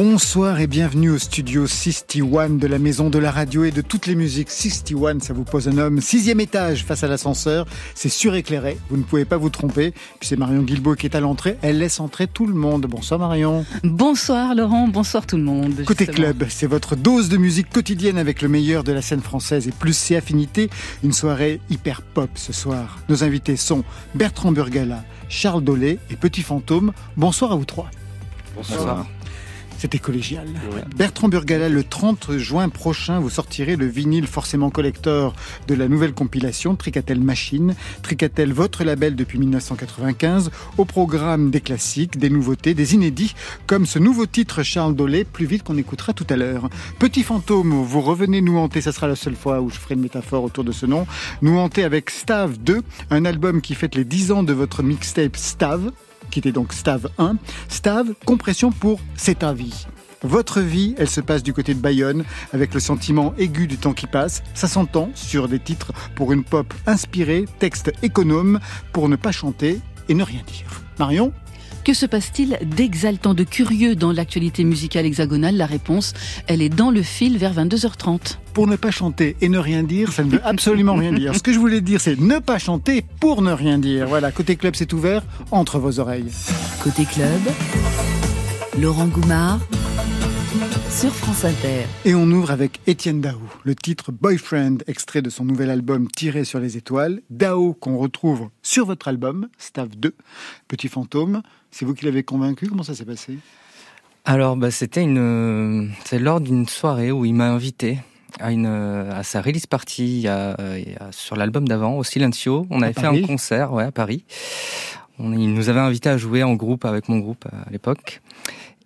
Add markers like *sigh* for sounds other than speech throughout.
Bonsoir et bienvenue au studio 61 de la maison de la radio et de toutes les musiques. 61, ça vous pose un homme. Sixième étage face à l'ascenseur, c'est suréclairé, vous ne pouvez pas vous tromper. Puis c'est Marion Guilbault qui est à l'entrée, elle laisse entrer tout le monde. Bonsoir Marion. Bonsoir Laurent, bonsoir tout le monde. Côté club, c'est votre dose de musique quotidienne avec le meilleur de la scène française et plus ses affinités. Une soirée hyper pop ce soir. Nos invités sont Bertrand Burgala, Charles Dolé et Petit Fantôme. Bonsoir à vous trois. Bonsoir. C'était collégial. Bertrand Burgala, le 30 juin prochain, vous sortirez le vinyle forcément collector de la nouvelle compilation Tricatel Machine. Tricatel, votre label depuis 1995, au programme des classiques, des nouveautés, des inédits, comme ce nouveau titre Charles Dolé, plus vite qu'on écoutera tout à l'heure. Petit fantôme, vous revenez nous hanter, ça sera la seule fois où je ferai une métaphore autour de ce nom, nous hanter avec Stave 2, un album qui fête les 10 ans de votre mixtape Stave, donc Stave 1. Stave, compression pour C'est ta vie. Votre vie, elle se passe du côté de Bayonne, avec le sentiment aigu du temps qui passe. Ça s'entend sur des titres pour une pop inspirée, texte économe, pour ne pas chanter et ne rien dire. Marion Que se passe-t-il d'exaltant, de curieux dans l'actualité musicale hexagonale? La réponse, elle est dans le fil vers 22h30. pour ne pas chanter et ne rien dire, ça ne veut absolument rien dire. Ce que je voulais dire, c'est ne pas chanter pour ne rien dire. Voilà, côté club, c'est ouvert entre vos oreilles. Côté club, Laurent Goumard sur France Inter. Et on ouvre avec Étienne Dao, le titre Boyfriend, extrait de son nouvel album Tiré sur les étoiles. Dao qu'on retrouve sur votre album, Staff 2, Petit Fantôme. C'est vous qui l'avez convaincu? Comment ça s'est passé? Alors, bah, c'était une, c'est lors d'une soirée où il m'a invité à une, à sa release party a- sur l'album d'avant, au Silencio. On avait fait un concert, ouais, à Paris. On, il nous avait invité à jouer en groupe avec mon groupe à l'époque.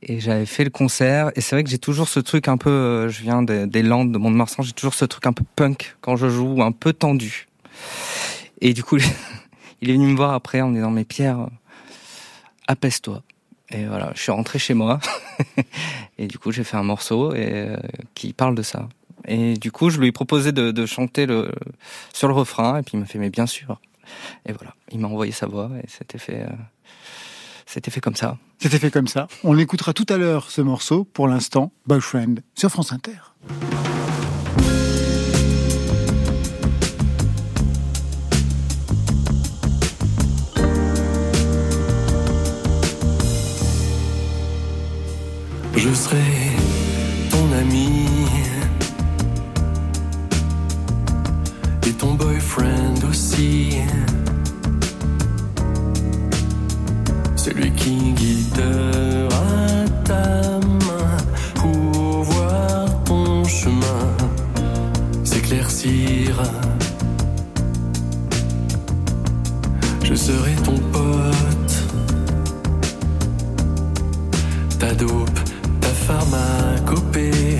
Et j'avais fait le concert. Et c'est vrai que j'ai toujours ce truc un peu, euh, je viens des, des Landes, de Mont-de-Marsan, j'ai toujours ce truc un peu punk quand je joue, un peu tendu. Et du coup, *laughs* il est venu me voir après en me disant, mais Pierre, apaise-toi. Et voilà, je suis rentré chez moi. *laughs* et du coup, j'ai fait un morceau et, euh, qui parle de ça. Et du coup, je lui ai proposé de, chanter le, sur le refrain. Et puis, il m'a fait, mais bien sûr. Et voilà, il m'a envoyé sa voix et c'était fait, euh, c'était fait comme ça. C'était fait comme ça. On écoutera tout à l'heure ce morceau. Pour l'instant, Boyfriend sur France Inter. Je serai ton ami et ton boyfriend aussi. Celui qui guidera ta main pour voir ton chemin s'éclaircir. Je serai ton pote, ta dope, ta pharmacopée.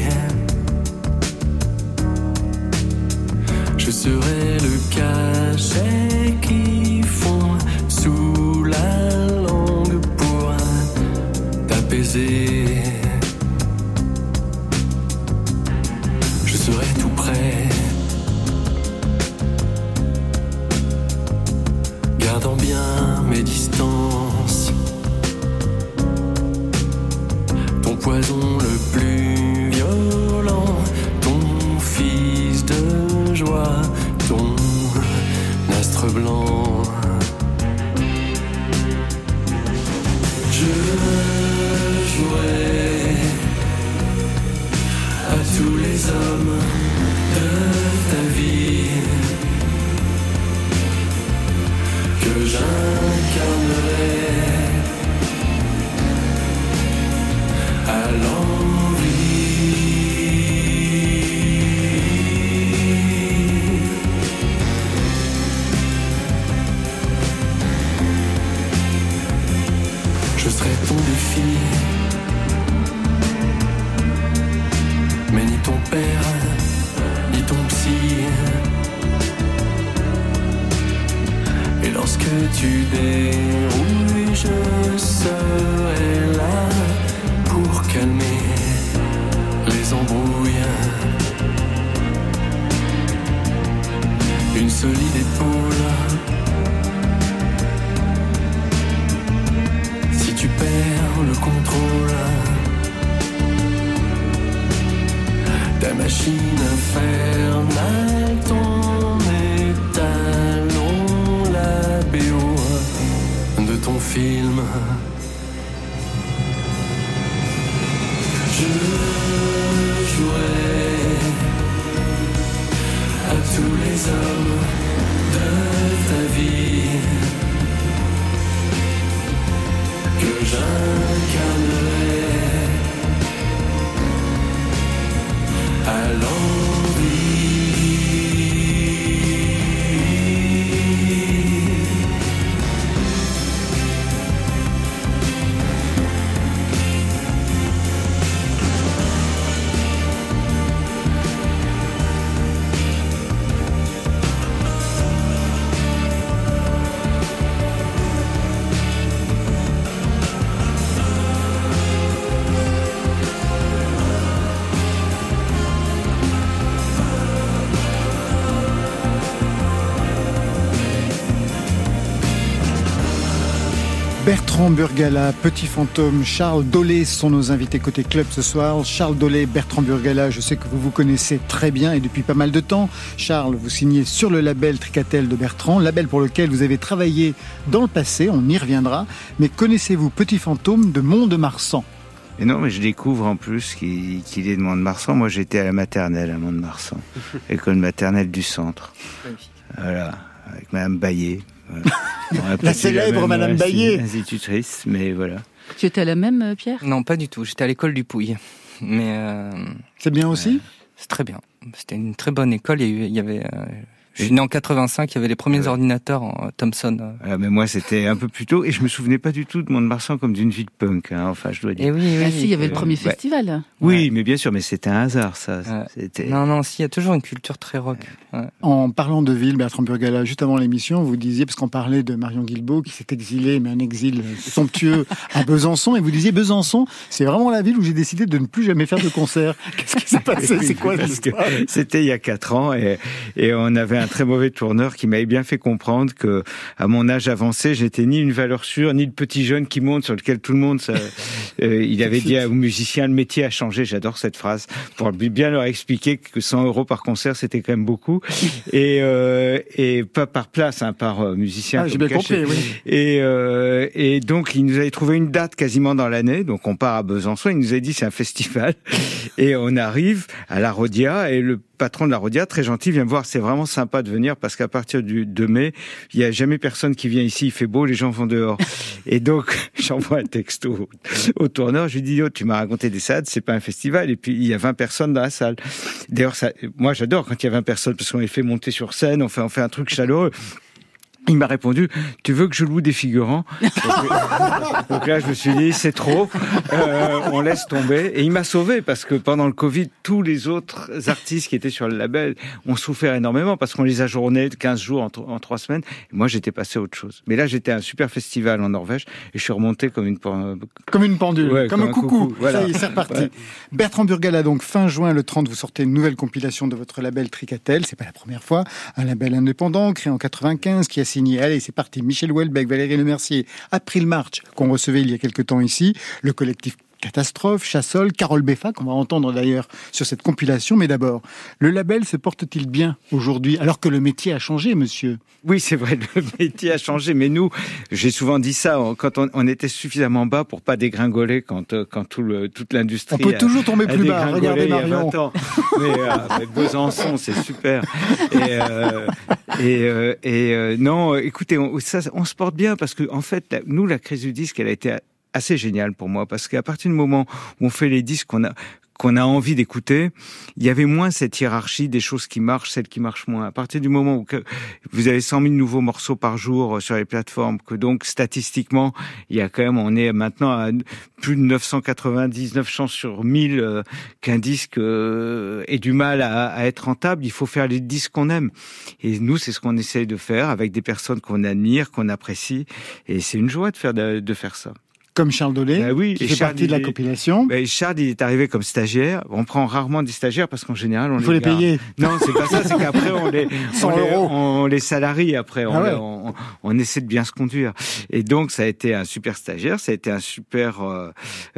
Je serai See. Ta machine infernale, Bertrand Burgala, Petit Fantôme, Charles Dolé sont nos invités côté club ce soir. Charles Dolé, Bertrand Burgala, je sais que vous vous connaissez très bien et depuis pas mal de temps. Charles, vous signez sur le label Tricatel de Bertrand, label pour lequel vous avez travaillé dans le passé, on y reviendra. Mais connaissez-vous Petit Fantôme de Mont-de-Marsan? Et non, mais je découvre en plus qu'il qu'il est de Mont-de-Marsan. Moi, j'étais à la maternelle à Mont-de-Marsan, *laughs* école maternelle du centre. Voilà, avec Madame Baillet. Voilà. On a pas célèbre Madame Baillet. Institutrice, mais voilà. Tu étais à la même, euh, Pierre? Non, pas du tout. J'étais à l'école du Pouille. Mais euh, C'est bien aussi? c'est très bien. C'était une très bonne école. Il y, il avait. Je suis né en 85. Il y avait les premiers Ouais. ordinateurs en Thomson. Voilà, mais moi, c'était un peu plus tôt, et je me souvenais pas du tout de Mont-de-Marsan comme d'une ville punk. Hein, enfin, je dois dire. Et oui, oui. Ah si, il y avait le premier ouais. festival. Oui, mais bien sûr, mais c'était un hasard, ça. Non, non, si, il y a toujours une culture très rock. Ouais. En parlant de ville, Bertrand Burgala, juste avant l'émission, vous disiez, parce qu'on parlait de Marion Guilbault qui s'est exilée, mais un exil somptueux *laughs* à Besançon, et vous disiez Besançon, c'est vraiment la ville où j'ai décidé de ne plus jamais faire de concert. Qu'est-ce qui s'est *laughs* passé? C'est quoi C'était il y a quatre ans et, et on avait un très mauvais tourneur qui m'avait bien fait comprendre que à mon âge avancé, j'étais ni une valeur sûre, ni le petit jeune qui monte sur lequel tout le monde. ça- *laughs* euh, il avait dit aux musiciens le métier a changé. J'adore cette phrase pour bien leur expliquer que 100 euros par concert c'était quand même beaucoup *laughs* et euh, et pas par place, hein, par euh, musicien. Ah, J'ai bien compris, oui. Et, euh, et donc, il nous avait trouvé une date quasiment dans l'année. Donc, on part à Besançon. Il nous a dit c'est un festival. *laughs* Et on arrive à la Rodia. Et le patron de la Rodia, très gentil, vient me voir. C'est vraiment sympa de venir parce qu'à partir du 2 mai, il y a jamais personne qui vient ici. Il fait beau, les gens vont dehors. Et donc, *laughs* j'envoie un texto au tourneur. Je lui dis, oh, tu m'as raconté des salades, c'est pas un festival. Et puis, il y a 20 personnes dans la salle. D'ailleurs, moi, j'adore quand il y a 20 personnes parce qu'on les fait monter sur scène. On fait un truc chaleureux. Il m'a répondu, tu veux que je loue des figurants *laughs* donc, donc là, je me suis dit, c'est trop, euh, on laisse tomber. Et il m'a sauvé parce que pendant le Covid, tous les autres artistes qui étaient sur le label ont souffert énormément parce qu'on les a journés de 15 jours en, tro- en 3 semaines. Et moi, j'étais passé à autre chose. Mais là, j'étais à un super festival en Norvège et je suis remonté comme une... Comme une pendule, Ouais, comme, un coucou. voilà. Ça y est, c'est reparti. Ouais. Bertrand Burgala, donc fin juin, le 30, vous sortez une nouvelle compilation de votre label Tricatel. C'est pas la première fois. Un label indépendant créé en 95 qui a allez, c'est parti, Michel Houellebecq, Valérie Lemercier, April March, qu'on recevait il y a quelque temps ici, le collectif Catastrophe, Chassol, Carole Beffa, qu'on va entendre d'ailleurs sur cette compilation. Mais d'abord, le label se porte-t-il bien aujourd'hui, alors que le métier a changé, monsieur? Oui, c'est vrai, le *laughs* métier a changé, mais nous, j'ai souvent dit ça, quand on, on était suffisamment bas pour pas dégringoler quand, euh, quand tout le, toute l'industrie. On peut a- toujours tomber plus bas. Regardez Marion. 20 ans. *laughs* Mais, euh, mais Besançon, c'est super. Et, euh, et, euh, et euh, non, écoutez, on, ça, on se porte bien parce que en fait, la- nous, la crise du disque, elle a été assez géniale pour moi parce qu'à partir du moment où on fait les disques qu'on a qu'on a envie d'écouter, il y avait moins cette hiérarchie des choses qui marchent, celles qui marchent moins. À partir du moment où vous avez 100 000 nouveaux morceaux par jour euh, sur les plateformes, que donc statistiquement, il y a quand même, on est maintenant à plus de 999 chances sur 1000 euh, qu'un disque euh, ait du mal à, être rentable. Il faut faire les disques qu'on aime. Et nous, c'est ce qu'on essaye de faire avec des personnes qu'on admire, qu'on apprécie. Et c'est une joie de faire de faire ça comme Charles Dolé, bah oui, qui fait partie de la compilation. Bah, Charles, il est arrivé comme stagiaire. On prend rarement des stagiaires parce qu'en général, on il faut les, payer. Non, c'est pas ça. C'est qu'après, on les, 100 *laughs* on, les, euros. on les salarie. Après, on, Ah ouais. on, on, essaie de bien se conduire. Et donc, ça a été un super stagiaire. Ça a été un super euh,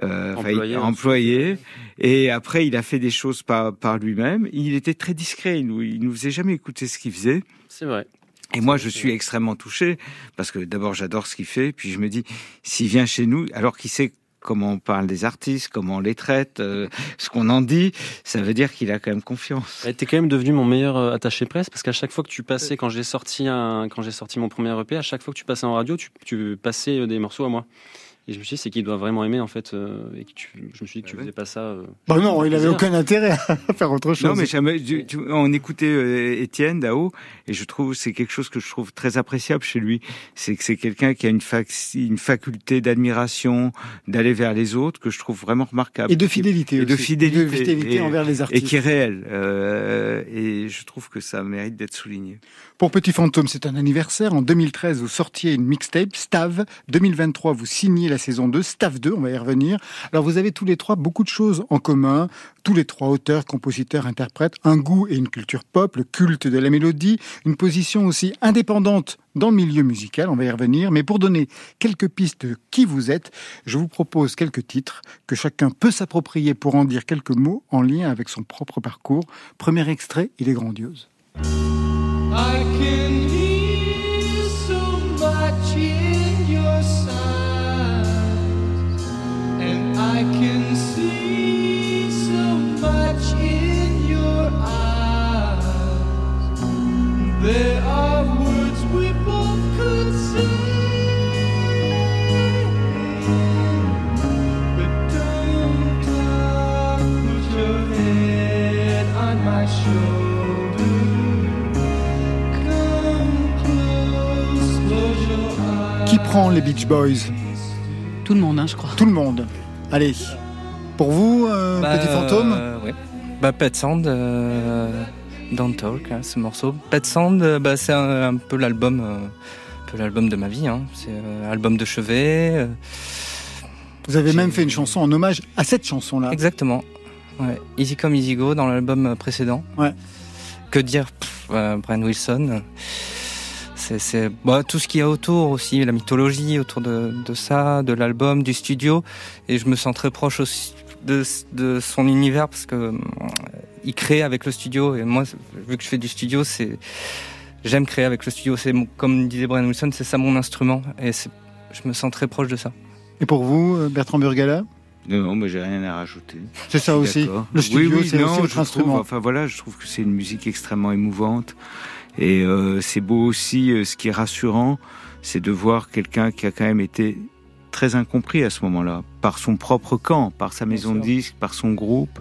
euh, Employé, employé. Et après, il a fait des choses par, par lui-même. Il était très discret. Il nous, il nous faisait jamais écouter ce qu'il faisait. C'est vrai. Et moi, je suis extrêmement touché parce que d'abord, j'adore ce qu'il fait. Puis je me dis, s'il vient chez nous, alors qu'il sait comment on parle des artistes, comment on les traite, euh, ce qu'on en dit, ça veut dire qu'il a quand même confiance. T'es quand même devenu mon meilleur euh, attaché presse parce qu'à chaque fois que tu passais, quand j'ai sorti un, quand j'ai sorti mon premier EP, à chaque fois que tu passais en radio, tu, tu passais euh, des morceaux à moi. Et je me suis dit, c'est qu'il doit vraiment aimer, en fait. Euh, et que tu, je me suis dit que tu faisais pas ça. Euh, Bah non, il avait plaisir. aucun intérêt à *laughs* faire autre chose. Non, mais jamais, tu- tu- on écoutait euh, Étienne Dao, et je trouve c'est quelque chose que je trouve très appréciable chez lui. C'est que c'est quelqu'un qui a une, fac, une faculté d'admiration, d'aller vers les autres, que je trouve vraiment remarquable. Et de fidélité Et de aussi. fidélité. Et de fidélité Et- envers les Et artistes. qui est réel. Euh, et je trouve que ça mérite d'être souligné. Pour Petit Fantôme, c'est un anniversaire. En 2013, vous sortiez une mixtape, Stav. 2023, vous signez la saison 2, Stav 2, on va y revenir. Alors, vous avez tous les trois beaucoup de choses en commun. Tous les trois auteurs, compositeurs, interprètes, un goût et une culture pop, le culte de la mélodie, une position aussi indépendante dans le milieu musical, on va y revenir. Mais pour donner quelques pistes de qui vous êtes, je vous propose quelques titres que chacun peut s'approprier pour en dire quelques mots en lien avec son propre parcours. Premier extrait, il est grandiose. There are words we both could say, prend les Beach Boys Tout le monde, hein, je crois. Tout le monde. Allez. Pour vous, euh, Bah, Petit Fantôme euh, ouais. Bah, Pet Sound, euh, Don't Talk, hein, ce morceau. Pet Sound, euh, bah, c'est un, un peu l'album, euh, un peu l'album de ma vie. Hein. C'est un album de chevet. euh, Vous avez même fait une chanson en hommage à cette chanson-là. Exactement. Ouais. Easy Come Easy Go dans l'album précédent. Ouais. Que dire pff, euh, Brian Wilson. C'est, c'est bah, tout ce qu'il y a autour aussi, la mythologie autour de, de ça, de l'album, du studio. Et je me sens très proche aussi de, de son univers parce que euh, il crée avec le studio. Et moi, vu que je fais du studio, c'est j'aime créer avec le studio. C'est comme disait Brian Wilson, c'est ça mon instrument. Et c'est, je me sens très proche de ça. Et pour vous, euh, Bertrand Burgala? Non, mais j'ai rien à rajouter. C'est ça aussi. Le studio, oui, oui, c'est aussi votre trouve, instrument. enfin voilà, je trouve que c'est une musique extrêmement émouvante. Et euh, c'est beau aussi, euh, ce qui est rassurant, c'est de voir quelqu'un qui a quand même été très incompris à ce moment-là, par son propre camp, par sa maison de disques, par son groupe,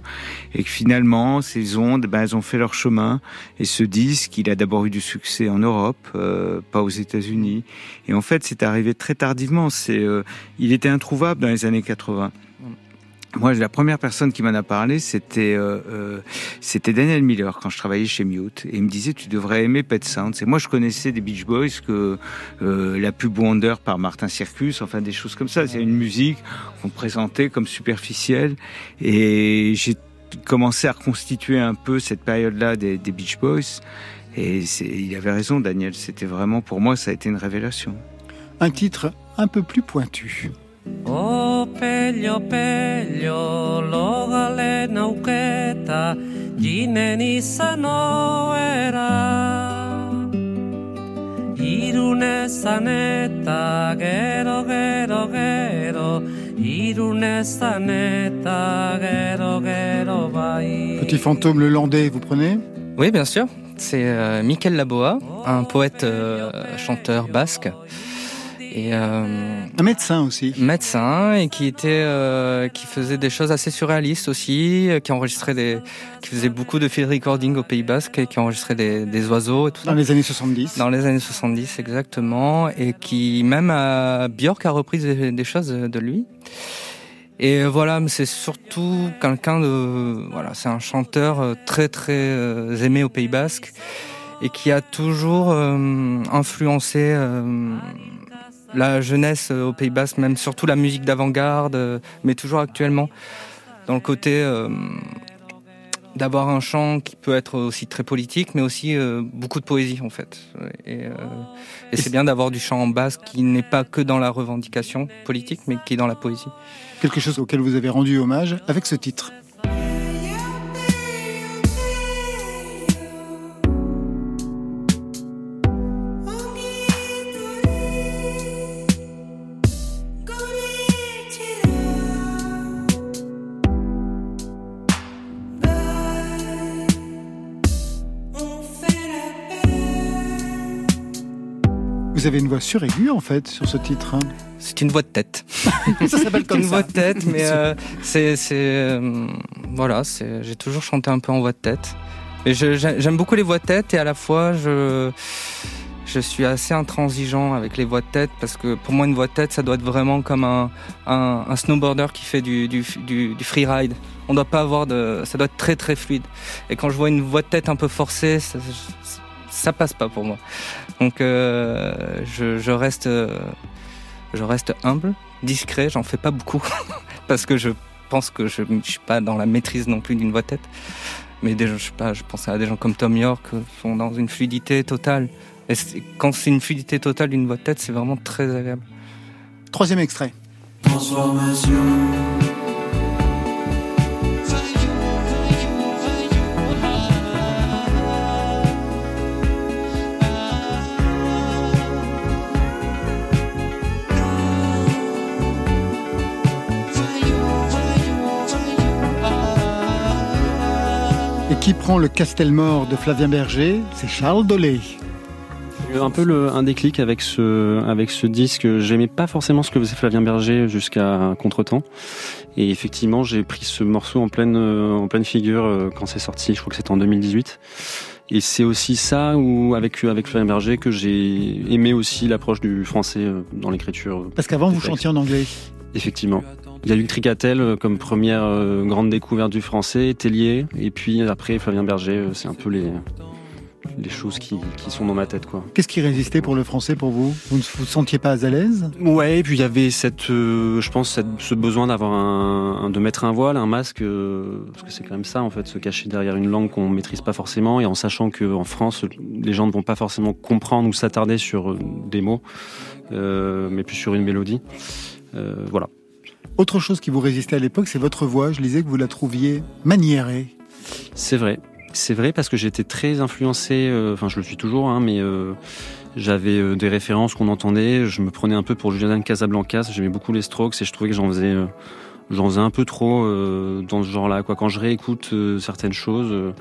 et que finalement, ces ondes, ben, elles ont fait leur chemin. Et ce disque, il a d'abord eu du succès en Europe, euh, pas aux États-Unis. Et en fait, c'est arrivé très tardivement. C'est, euh, il était introuvable dans les années 80. Moi, la première personne qui m'en a parlé, c'était euh, euh, c'était Daniel Miller quand je travaillais chez Mute, et il me disait tu devrais aimer Pet Sounds. Et moi, je connaissais des Beach Boys que euh, la pub Wonder par Martin Circus, enfin des choses comme ça. C'est une musique qu'on présentait comme superficielle, et j'ai commencé à reconstituer un peu cette période-là des, Beach Boys. Et il avait raison, Daniel. C'était vraiment pour moi, ça a été une révélation. Un titre un peu plus pointu. O pello pello logale nauketa jinen izano era Irune zaneta gero gero gero Irune zaneta gero gero bai Petit fantôme le landais, vous prenez? Oui, bien sûr. C'est euh, Mikel Laboa, un poète euh, chanteur basque. Et euh, un médecin aussi. Médecin et qui était, euh, qui faisait des choses assez surréalistes aussi, qui enregistrait des, qui faisait beaucoup de field recording au Pays Basque et qui enregistrait des, des oiseaux et tout Dans ça. les années 70. Dans les années 70 exactement et qui même à Björk a repris des, des choses de lui. Et voilà, c'est surtout quelqu'un de, voilà, c'est un chanteur très très euh, aimé au Pays Basque et qui a toujours euh, influencé euh, la jeunesse au Pays Basque, même surtout la musique d'avant-garde, euh, mais toujours actuellement, dans le côté euh, d'avoir un chant qui peut être aussi très politique, mais aussi euh, beaucoup de poésie en fait. Et, euh, et c'est bien d'avoir du chant en basque qui n'est pas que dans la revendication politique, mais qui est dans la poésie. Quelque chose auquel vous avez rendu hommage avec ce titre. Vous avez une voix suraiguë en fait sur ce titre. hein. C'est une voix de tête. *laughs* ça s'appelle *laughs* comme une ça. voix de tête, mais euh, c'est, euh, voilà, j'ai toujours chanté un peu en voix de tête. Et j'aime beaucoup les voix de tête et à la fois je, je suis assez intransigeant avec les voix de tête parce que pour moi une voix de tête ça doit être vraiment comme un, un, un snowboarder qui fait du, du, du, du freeride. On doit pas avoir de, ça doit être très très fluide. Et quand je vois une voix de tête un peu forcée, ça, ça passe pas pour moi. Donc euh, je, je reste, euh, je reste humble, discret. J'en fais pas beaucoup *laughs* parce que je pense que je, je suis pas dans la maîtrise non plus d'une voix de tête. Mais je sais pas, je pense à des gens comme Tom York qui sont dans une fluidité totale. Et quand c'est une fluidité totale d'une voix de tête, c'est vraiment très agréable. Troisième extrait. Transformation. Qui prend le Castelmore de Flavien Berger C'est Charles Dolé. Un peu le, un déclic avec ce, avec ce disque. J'aimais pas forcément ce que faisait Flavien Berger jusqu'à Contretemps. Et effectivement, j'ai pris ce morceau en pleine, en pleine figure euh, quand c'est sorti. Je crois que c'était en 2018. Et c'est aussi ça où, avec, avec Flavien Berger, que j'ai aimé aussi l'approche du français euh, dans l'écriture. Parce qu'avant, vous textes. chantiez en anglais. Effectivement. Il y a eu Tricatel euh, comme première euh, grande découverte du français, Tellier, et puis après Flavien Berger, euh, c'est un peu les, les choses qui, qui sont dans ma tête, quoi. Qu'est-ce qui résistait pour le français pour vous? Vous ne vous sentiez pas à l'aise? Ouais, et puis il y avait cette, euh, je pense, cette- ce besoin d'avoir un, un- de mettre un voile, un masque, euh, parce que c'est quand même ça, en fait, se cacher derrière une langue qu'on maîtrise pas forcément, et en sachant que en France, les gens ne vont pas forcément comprendre ou s'attarder sur des mots, euh, mais plus sur une mélodie. Euh, voilà. Autre chose qui vous résistait à l'époque, c'est votre voix. Je lisais que vous la trouviez maniérée. C'est vrai. C'est vrai parce que j'étais très influencé, euh, enfin je le suis toujours, hein, mais euh, j'avais des références qu'on entendait. Je me prenais un peu pour Julian Casablancas. J'aimais beaucoup les Strokes et je trouvais que j'en faisais, j'en faisais un peu trop dans ce genre-là. Quoi. Quand je réécoute certaines choses,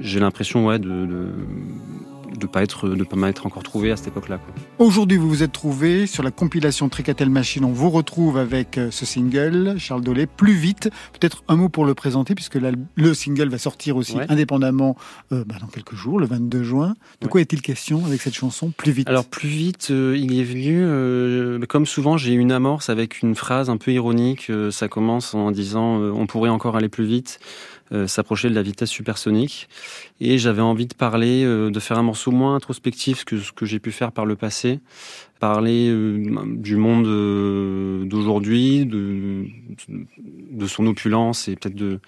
j'ai l'impression ouais, de, de de pas être de pas m'être encore trouvé à cette époque-là. Aujourd'hui, vous vous êtes trouvé sur la compilation Tricatel Machine. On vous retrouve avec euh, ce single, Charles Dolé, plus vite. Peut-être un mot pour le présenter, puisque le single va sortir aussi Ouais. indépendamment euh, bah, dans quelques jours, le 22 juin. De Ouais. quoi est-il question avec cette chanson Plus vite? Alors plus vite, euh, il y est venu. euh, comme souvent, j'ai eu une amorce avec une phrase un peu ironique. ça commence en disant on pourrait encore aller plus vite, euh, s'approcher de la vitesse supersonique. Et j'avais envie de parler, euh, de faire un morceau moins introspectif que ce que j'ai pu faire par le passé. Parler euh, du monde d'aujourd'hui, de, son opulence et peut-être de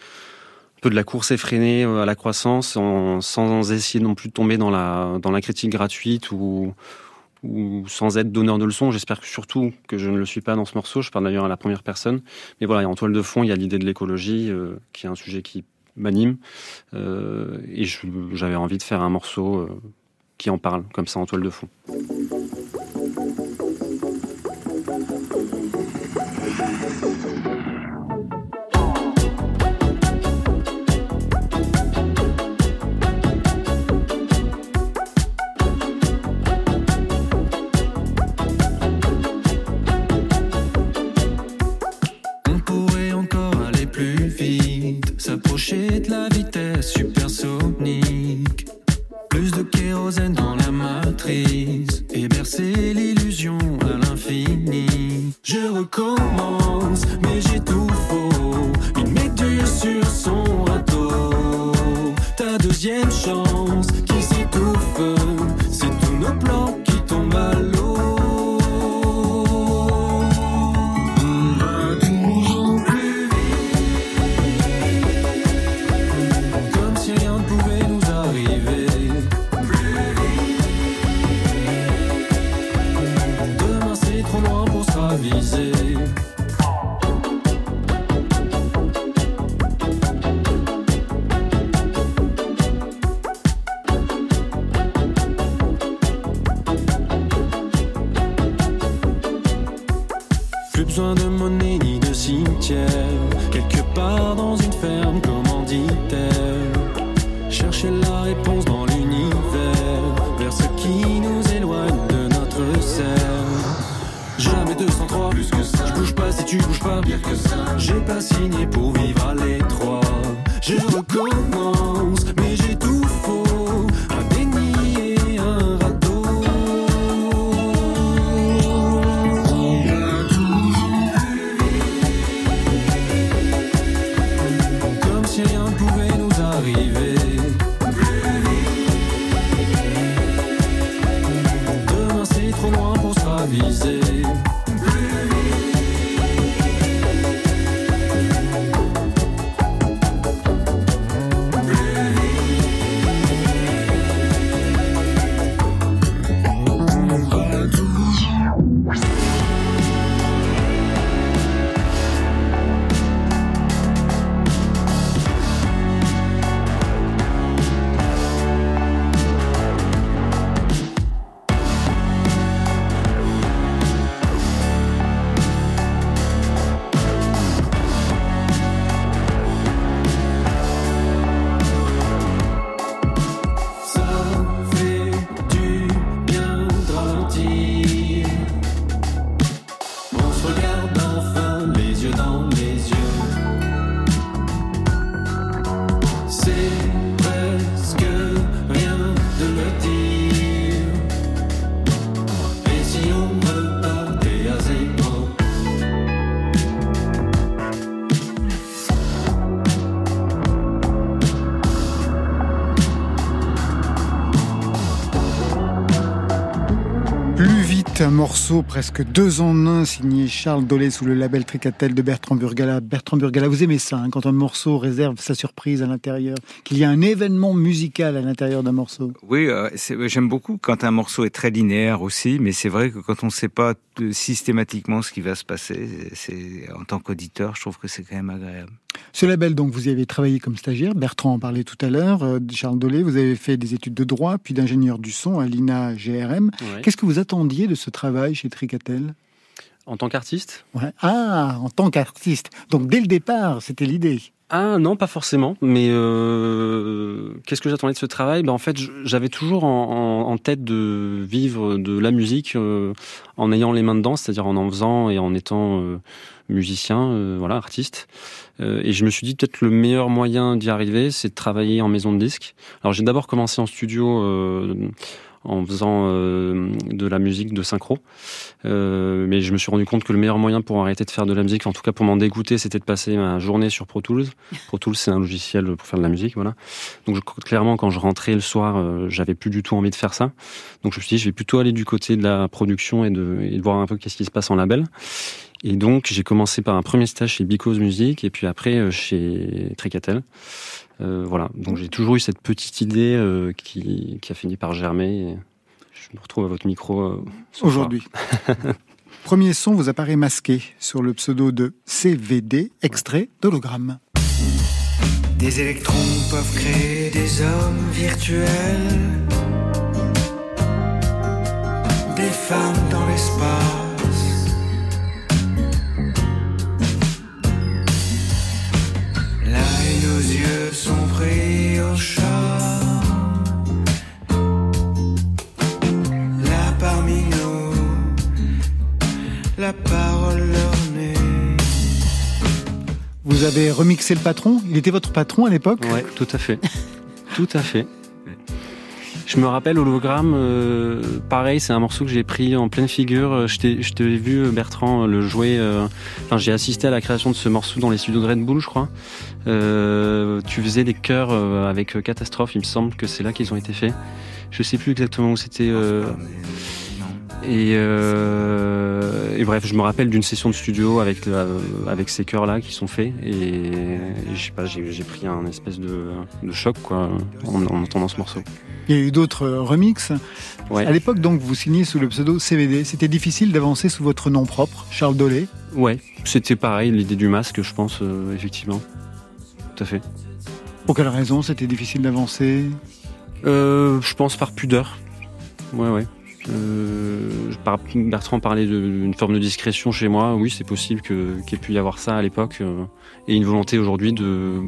peu de la course effrénée à la croissance, en- sans essayer non plus de tomber dans la dans la critique gratuite ou ou sans être donneur de leçons. J'espère surtout que je ne le suis pas dans ce morceau. Je parle d'ailleurs à la première personne. Mais voilà, en toile de fond, il y a l'idée de l'écologie, euh, qui est un sujet qui m'anime. Euh, et j'avais envie de faire un morceau euh, qui en parle, comme ça, en toile de fond. Part dans une ferme, comment dit-elle Chercher la réponse dans l'univers, vers ce qui nous éloigne de notre cercle. Jamais 203, plus que ça. Je bouge pas si tu bouges pas, bien que ça. J'ai pas signé pour vivre à l'étroit. Je recommence, un morceau presque deux en un signé Charles Dolé sous le label Tricatel de Bertrand Burgala. Bertrand Burgala, vous aimez ça, hein, quand un morceau réserve sa surprise à l'intérieur, qu'il y a un événement musical à l'intérieur d'un morceau. Oui, euh, c'est- j'aime beaucoup quand un morceau est très linéaire aussi, mais c'est vrai que quand on ne sait pas euh, systématiquement ce qui va se passer, c'est en tant qu'auditeur, je trouve que c'est quand même agréable. Ce label, donc, vous y avez travaillé comme stagiaire. Bertrand en parlait tout à l'heure. euh, Charles Dolé, vous avez fait des études de droit, puis d'ingénieur du son à l'INA GRM. Ouais. Qu'est-ce que vous attendiez de ce travail chez Tricatel? En tant qu'artiste? Ouais. Ah, en tant qu'artiste. Donc, dès le départ, c'était l'idée. Ah non, pas forcément. Mais euh, qu'est-ce que j'attendais de ce travail? Ben, En fait, j'avais toujours en, en- en tête de vivre de la musique euh, en ayant les mains dedans, c'est-à-dire en en faisant et en étant euh, musicien, voilà, artiste. Euh, et je me suis dit peut-être le meilleur moyen d'y arriver, c'est de travailler en maison de disques. Alors j'ai d'abord commencé en studio euh, en faisant euh, de la musique de synchro. Euh, mais je me suis rendu compte que le meilleur moyen pour arrêter de faire de la musique, en tout cas pour m'en dégoûter, c'était de passer ma journée sur Pro Tools. *laughs* Pro Tools, c'est un logiciel pour faire de la musique, voilà. Donc je- clairement, quand je rentrais le soir, euh, j'avais plus du tout envie de faire ça. Donc je me suis dit, je vais plutôt aller du côté de la production et de, et de voir un peu qu'est-ce qui se passe en label. Et donc j'ai commencé par un premier stage chez Because Music et puis après euh, chez Tricatel. Euh, voilà. Donc j'ai toujours eu cette petite idée euh, qui, qui a fini par germer. Et je me retrouve à votre micro euh. Aujourd'hui. *laughs* Premier son vous apparaît masqué sur le pseudo de CVD, extrait d'hologramme. Des électrons peuvent créer des hommes virtuels. Des femmes dans l'espace. Yeux sont pris au chat. Là parmi nous, la parole leur. Vous vous avez remixé le patron? Il était votre patron à l'époque? Ouais, tout à fait. *laughs* tout à fait. Je me rappelle Hologramme, euh, pareil, c'est un morceau que j'ai pris en pleine figure. Euh, je t'ai, vu Bertrand le jouer. euh, Enfin, j'ai assisté à la création de ce morceau dans les studios de Red Bull, je crois. Euh, tu faisais des chœurs euh, avec euh, Catastrophe, il me semble que c'est là qu'ils ont été faits. Je sais plus exactement où c'était. euh, et, euh, et bref, je me rappelle d'une session de studio avec avec ces chœurs là qui sont faits et, et je sais pas, j'ai pris un espèce de, de choc quoi en, en entendant ce morceau. Il y a eu d'autres euh, remixes. Ouais. À l'époque, donc, vous signez sous le pseudo CVD. C'était difficile d'avancer sous votre nom propre, Charles Dolé. Ouais, c'était pareil, l'idée du masque, je pense, euh, effectivement. Tout à fait. Pour quelle raison c'était difficile d'avancer? Euh, je pense par pudeur. Ouais, ouais. Euh, Bertrand parlait d'une forme de discrétion chez moi. Oui, c'est possible qu'il y ait pu y avoir ça à l'époque. euh, et une volonté aujourd'hui de,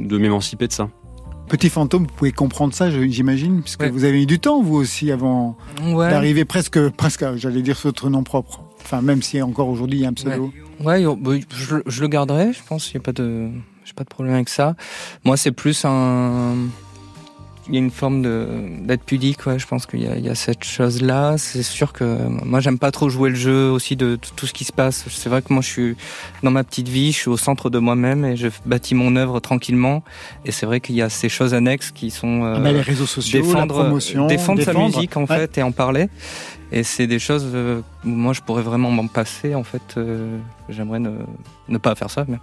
de m'émanciper de ça. Petit fantôme, vous pouvez comprendre ça, j'imagine, puisque Ouais. vous avez mis du temps, vous aussi, avant Ouais. d'arriver presque, presque, à- j'allais dire, sur votre nom propre. Enfin, même si encore aujourd'hui, il y a un pseudo. Ouais, yo- bah, je, je le garderai, je pense. Il y a pas de, j'ai pas de problème avec ça. Moi, c'est plus un, il y a une forme de d'être pudique. Ouais, je pense qu'il y a, il y a cette chose-là. C'est sûr que moi, j'aime pas trop jouer le jeu aussi de tout, ce qui se passe. C'est vrai que moi, je suis dans ma petite vie, je suis au centre de moi-même et je bâtis mon œuvre tranquillement. Et c'est vrai qu'il y a ces choses annexes qui sont euh, Ah bah, les réseaux sociaux, défendre, la promotion, défendre, sa musique en Ouais. fait et en parler. Et c'est des choses euh, où moi je pourrais vraiment m'en passer en fait. euh, J'aimerais ne, ne pas faire ça, mais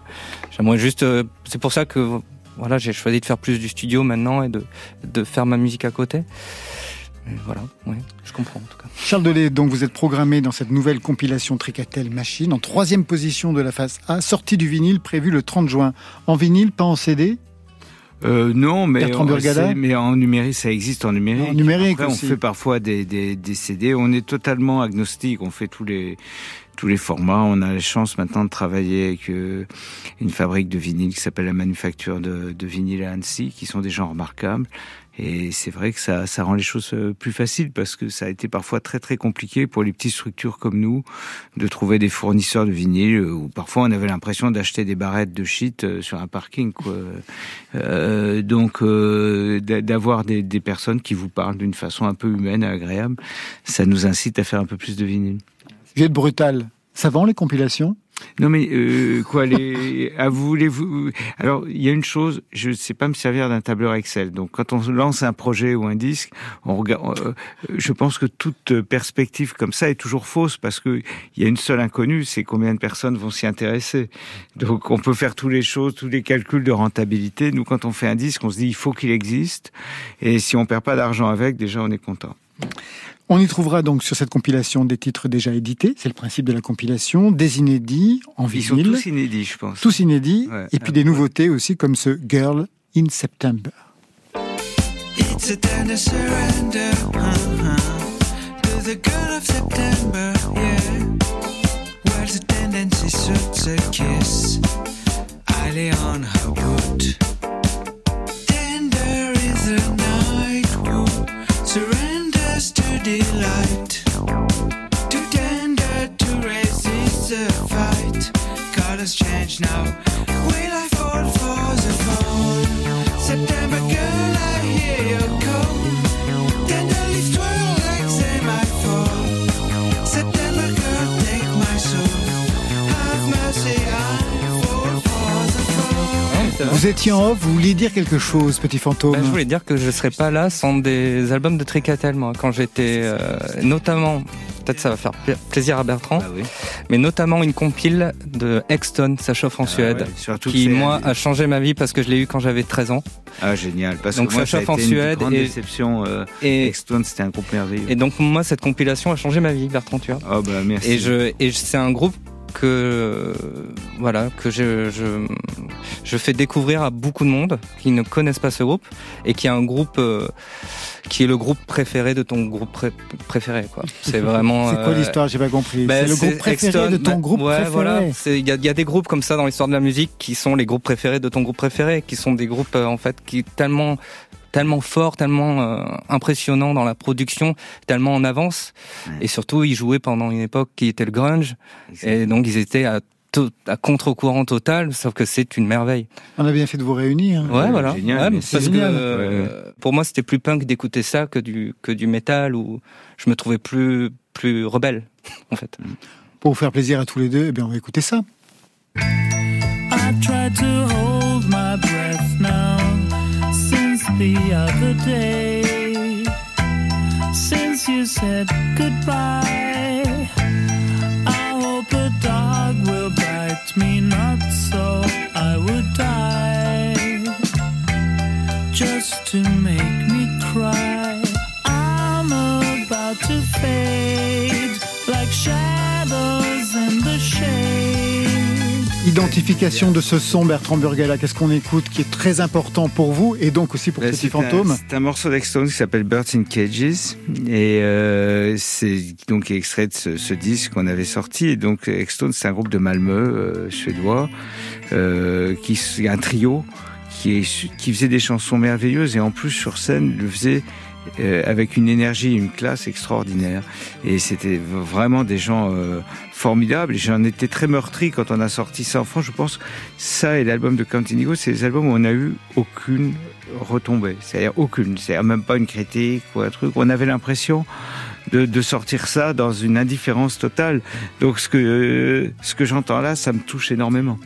j'aimerais juste. euh, c'est pour ça que voilà, j'ai choisi de faire plus du studio maintenant et de, de faire ma musique à côté. Mais voilà, ouais, je comprends en tout cas. Charles Dolé, donc vous êtes programmé dans cette nouvelle compilation Tricatel Machine en troisième position de la face A, sortie du vinyle prévu le 30 juin. En vinyle, pas en CD Euh, non, mais, on- mais en numérique, ça existe en numérique. En numérique Après, aussi. on fait parfois des, des, des CD. On est totalement agnostique. On fait tous les tous les formats. On a la chance maintenant de travailler avec euh, une fabrique de vinyle qui s'appelle la Manufacture de, vinyle à Annecy, qui sont des gens remarquables. Et c'est vrai que ça, ça rend les choses euh, plus faciles parce que ça a été parfois très très compliqué pour les petites structures comme nous de trouver des fournisseurs de vinyle euh, où parfois on avait l'impression d'acheter des barrettes de shit sur un parking. Quoi. Euh, donc euh, d'a- d'avoir des, des personnes qui vous parlent d'une façon un peu humaine et agréable, ça nous incite à faire un peu plus de vinyle. Viette Brutal, ça vend les compilations? Non mais euh, quoi les vous les vous alors il y a une chose je ne sais pas me servir d'un tableur Excel. Donc quand on lance un projet ou un disque on regarde euh, je pense que toute perspective comme ça est toujours fausse parce que il y a une seule inconnue c'est combien de personnes vont s'y intéresser. Donc on peut faire tous les choses tous les calculs de rentabilité. Nous quand on fait un disque on se dit il faut qu'il existe. Et si on perd pas d'argent avec déjà on est content On y trouvera donc sur cette compilation des titres déjà édités, c'est le principe de la compilation, des inédits en ils sont vinyle, tous inédits je pense tous inédits, Ouais. et puis des nouveautés aussi comme ce Girl in September. It's a tender surrender uh-huh, to the girl of September, yeah. Where's the tendency suits a kiss? I lay on her wood. Surrenders to delight. Tender to resist the fight. Colors change now. Will I fall for the fall? September girl, I Vous étiez en off, vous vouliez dire quelque chose, petit fantôme Bah, je voulais dire que je serais pas là sans des albums de Tricatel, moi, quand j'étais, euh, notamment, peut-être ça va faire pla- plaisir à Bertrand, Ah oui. mais notamment une compile de Exton, ça chauffe en Suède, ouais, qui moi a changé ma vie parce que je l'ai eu quand j'avais 13 ans. Ah génial parce Donc que moi ça chauffe en une Suède grande et- déception euh, Et, Extone c'était un groupe merveilleux. et donc moi cette compilation a changé ma vie, Bertrand, tu vois. Oh bah merci. Et je et c'est un groupe que euh, voilà que je, je je fais découvrir à beaucoup de monde qui ne connaissent pas ce groupe et qui est un groupe euh, qui est le groupe préféré de ton groupe pré- préféré quoi. C'est *laughs* vraiment C'est quoi euh, l'histoire? J'ai pas compris. bah, c'est le groupe préféré Exton, de ton bah, groupe ouais, préféré. voilà. C'est- Il y a, il y a des groupes comme ça dans l'histoire de la musique qui sont les groupes préférés de ton groupe préféré, qui sont des groupes euh, en fait qui tellement tellement forts, tellement euh, impressionnants dans la production, tellement en avance, Ouais. et surtout ils jouaient pendant une époque qui était le grunge, et donc ils étaient à contre-courant total, sauf que c'est une merveille. On a bien fait de vous réunir. Ouais, voilà. génial, Ouais, parce que génial. euh, pour moi, c'était plus punk d'écouter ça que du que du métal où je me trouvais plus plus rebelle en fait. Pour vous faire plaisir à tous les deux, eh bien, on va écouter ça. I tried to hold my breath now the other day. Since you said goodbye, I hope a dog will bite me not so I would die. Just to make me cry, I'm about to fade like shadows in the shade. Identification de ce son, Bertrand Burgala, qu'est-ce qu'on écoute qui est très important pour vous et donc aussi pour Bah, Petit Fantôme? C'est un morceau d'Extone qui s'appelle Birds in Cages et euh, c'est donc extrait de ce, ce disque qu'on avait sorti. Et donc Extone, c'est un groupe de Malmö euh, suédois euh, qui un trio qui, est, qui faisait des chansons merveilleuses et en plus sur scène le faisait euh, avec une énergie, une classe extraordinaire. Et c'était vraiment des gens euh, formidables. J'en étais très meurtri quand on a sorti ça en France. Je pense ça et l'album de Count Indigo, c'est les albums où on n'a eu aucune retombée. C'est-à-dire aucune. C'est-à-dire même pas une critique ou un truc. On avait l'impression de, de sortir ça dans une indifférence totale. Donc ce que, euh, ce que j'entends là, ça me touche énormément.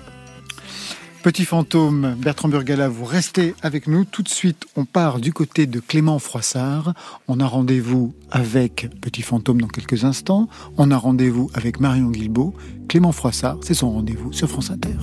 Petit Fantôme, Bertrand Burgala, vous restez avec nous. Tout de suite, on part du côté de Clément Froissart. On a rendez-vous avec Petit Fantôme dans quelques instants. On a rendez-vous avec Marion Guilbault. Clément Froissart, c'est son rendez-vous sur France Inter.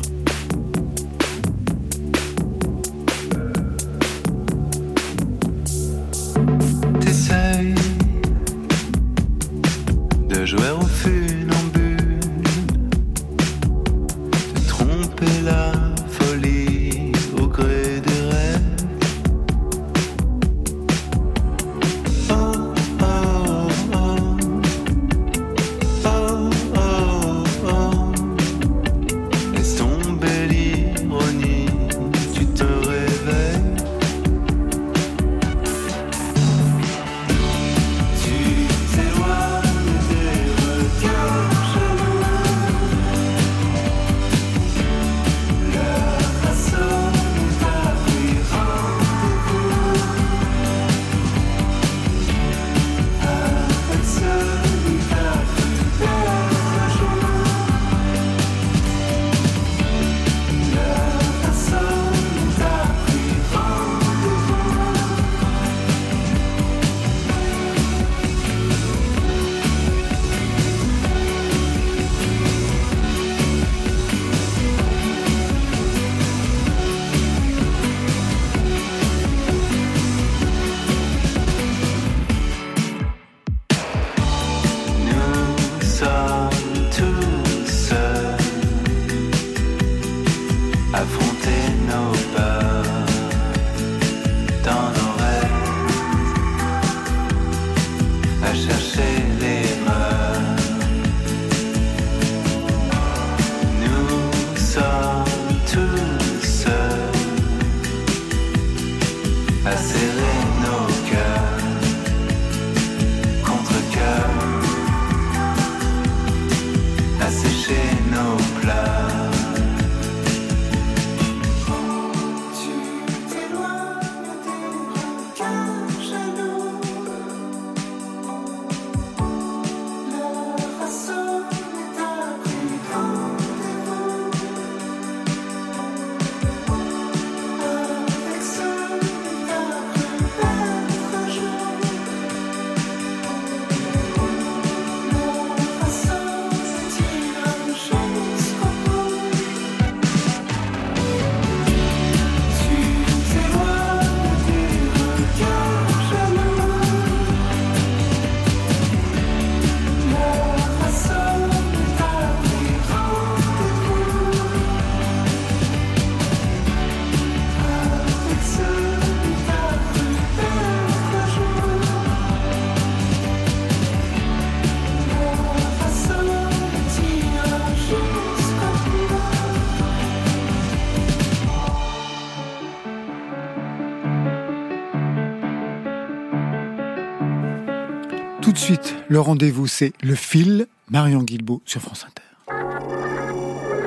Tout de suite, le rendez-vous, c'est Le Fil, Marion Guilbault sur France Inter.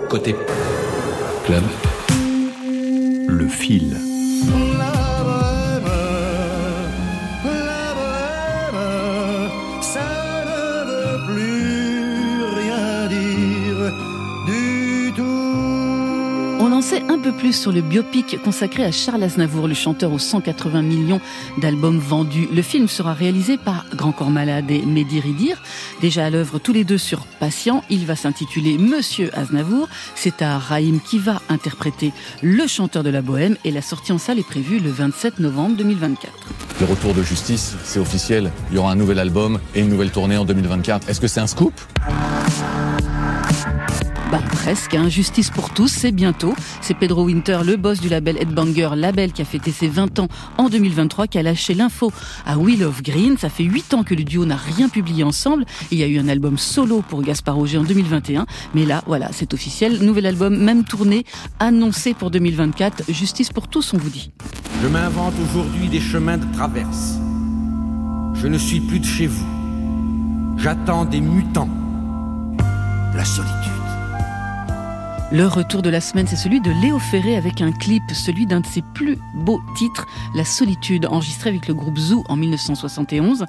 Côté club, le fil. Peu plus sur le biopic consacré à Charles Aznavour, le chanteur aux 180 millions d'albums vendus. Le film sera réalisé par Grand Corps Malade et Mehdi Ridir, déjà à l'œuvre tous les deux sur Patient. Il va s'intituler Monsieur Aznavour. C'est à Raïm qui va interpréter le chanteur de la bohème et la sortie en salle est prévue le 27 novembre 2024. Le retour de justice, c'est officiel. Il y aura un nouvel album et une nouvelle tournée en 2024. Est-ce que c'est un scoop? Bah presque, hein. Justice pour tous, c'est bientôt. C'est Pedro Winter, le boss du label Headbanger, label qui a fêté ses 20 ans en 2023, qui a lâché l'info à Will of Green. Ça fait 8 ans que le duo n'a rien publié ensemble. Il y a eu un album solo pour Gaspard Roger en 2021. Mais là, voilà, c'est officiel. Nouvel album, même tournée, annoncé pour 2024. Justice pour tous, on vous dit. Je m'invente aujourd'hui des chemins de traverse. Je ne suis plus de chez vous. J'attends des mutants. La solitude. Le retour de la semaine, c'est celui de Léo Ferré avec un clip, celui d'un de ses plus beaux titres, La Solitude, enregistré avec le groupe Zoo en 1971.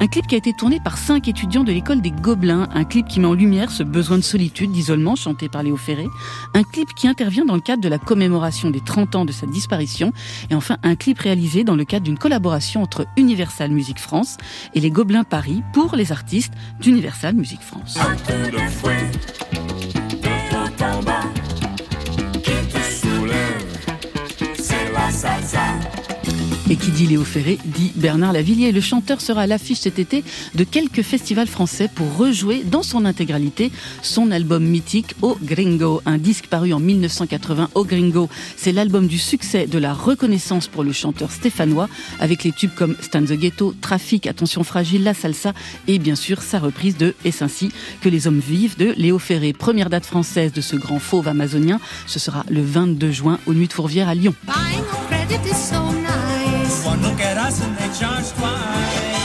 Un clip qui a été tourné par cinq étudiants de l'école des Gobelins. Un clip qui met en lumière ce besoin de solitude, d'isolement, chanté par Léo Ferré. Un clip qui intervient dans le cadre de la commémoration des 30 ans de sa disparition. Et enfin, un clip réalisé dans le cadre d'une collaboration entre Universal Music France et les Gobelins Paris pour les artistes d'Universal Music France. Qui dit Léo Ferré dit Bernard Lavillier. Le chanteur sera à l'affiche cet été de quelques festivals français pour rejouer dans son intégralité son album mythique Au Gringo, un disque paru en 1980. Au Gringo, c'est l'album du succès de la reconnaissance pour le chanteur stéphanois avec les tubes comme Stan the Ghetto, Trafic, Attention Fragile, La Salsa et bien sûr sa reprise de Est ainsi que les hommes vivent de Léo Ferré. Première date française de ce grand fauve amazonien, ce sera le 22 juin aux Nuits de Fourvière à Lyon. Buying on credit is so nice. One look at us and they charge twice.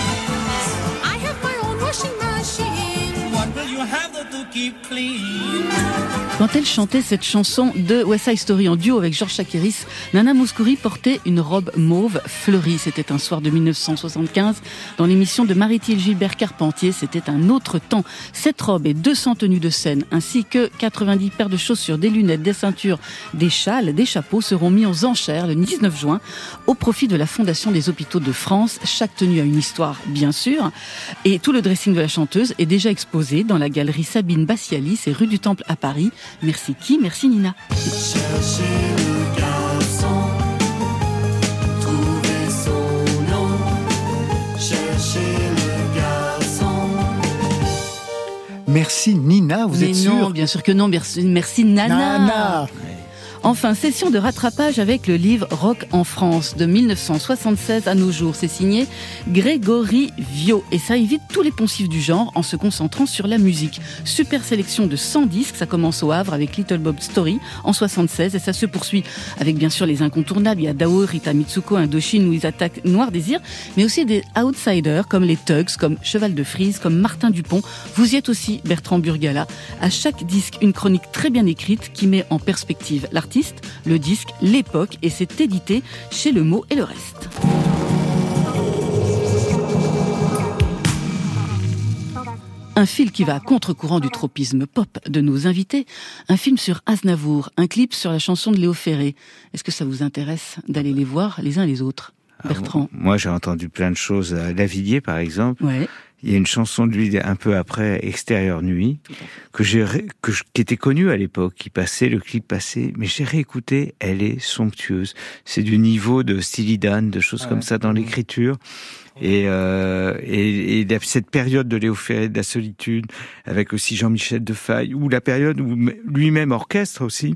I have my own washing machine. What will you have to keep clean? Quand elle chantait cette chanson de West Side Story en duo avec Georges Chakiris, Nana Mouskouri portait une robe mauve fleurie. C'était un soir de 1975 dans l'émission de Marie-Thiel Gilbert Carpentier. C'était un autre temps. Cette robe et 200 tenues de scène ainsi que 90 paires de chaussures, des lunettes, des ceintures, des châles, des chapeaux seront mis aux enchères le 19 juin au profit de la Fondation des hôpitaux de France. Chaque tenue a une histoire, bien sûr. Et tout le dressing de la chanteuse est déjà exposé dans la galerie Sabine Bassialis et rue du Temple à Paris. Merci qui Merci Nina. Cherchez le garçon, trouvez son nom. Cherchez le garçon. Merci Nina, vous Mais êtes non, sûr bien sûr que non. Merci, merci Nana. Nana. Enfin, session de rattrapage avec le livre Rock en France de 1976 à nos jours. C'est signé Grégory Viau. Et ça évite tous les poncifs du genre en se concentrant sur la musique. Super sélection de 100 disques. Ça commence au Havre avec Little Bob Story en 76 et ça se poursuit avec bien sûr les incontournables. Il y a Dao, Rita Mitsuko, Indochine, Louise Attaque, Noir Désir, mais aussi des outsiders comme les Tugs, comme Cheval de Frise, comme Martin Dupont. Vous y êtes aussi, Bertrand Burgala. À chaque disque, une chronique très bien écrite qui met en perspective l'artiste, le disque, l'époque et c'est édité chez Le Mot et le Reste. Un fil qui va à contre-courant du tropisme pop de nos invités, un film sur Aznavour, un clip sur la chanson de Léo Ferré. Est-ce que ça vous intéresse d'aller les voir les uns les autres Bertrand? Moi, j'ai entendu plein de choses à Lavillier, par exemple. Ouais. Il y a une chanson de lui un peu après Extérieur Nuit que j'ai que je- qui était connue à l'époque, qui passait, le clip passait, mais j'ai réécouté, elle est somptueuse. C'est du niveau de Steely Dan, de choses comme ça dans l'écriture. Et, euh, et, et cette période de Léo Ferré de la solitude, avec aussi Jean-Michel Defaille, ou la période où lui-même orchestre aussi,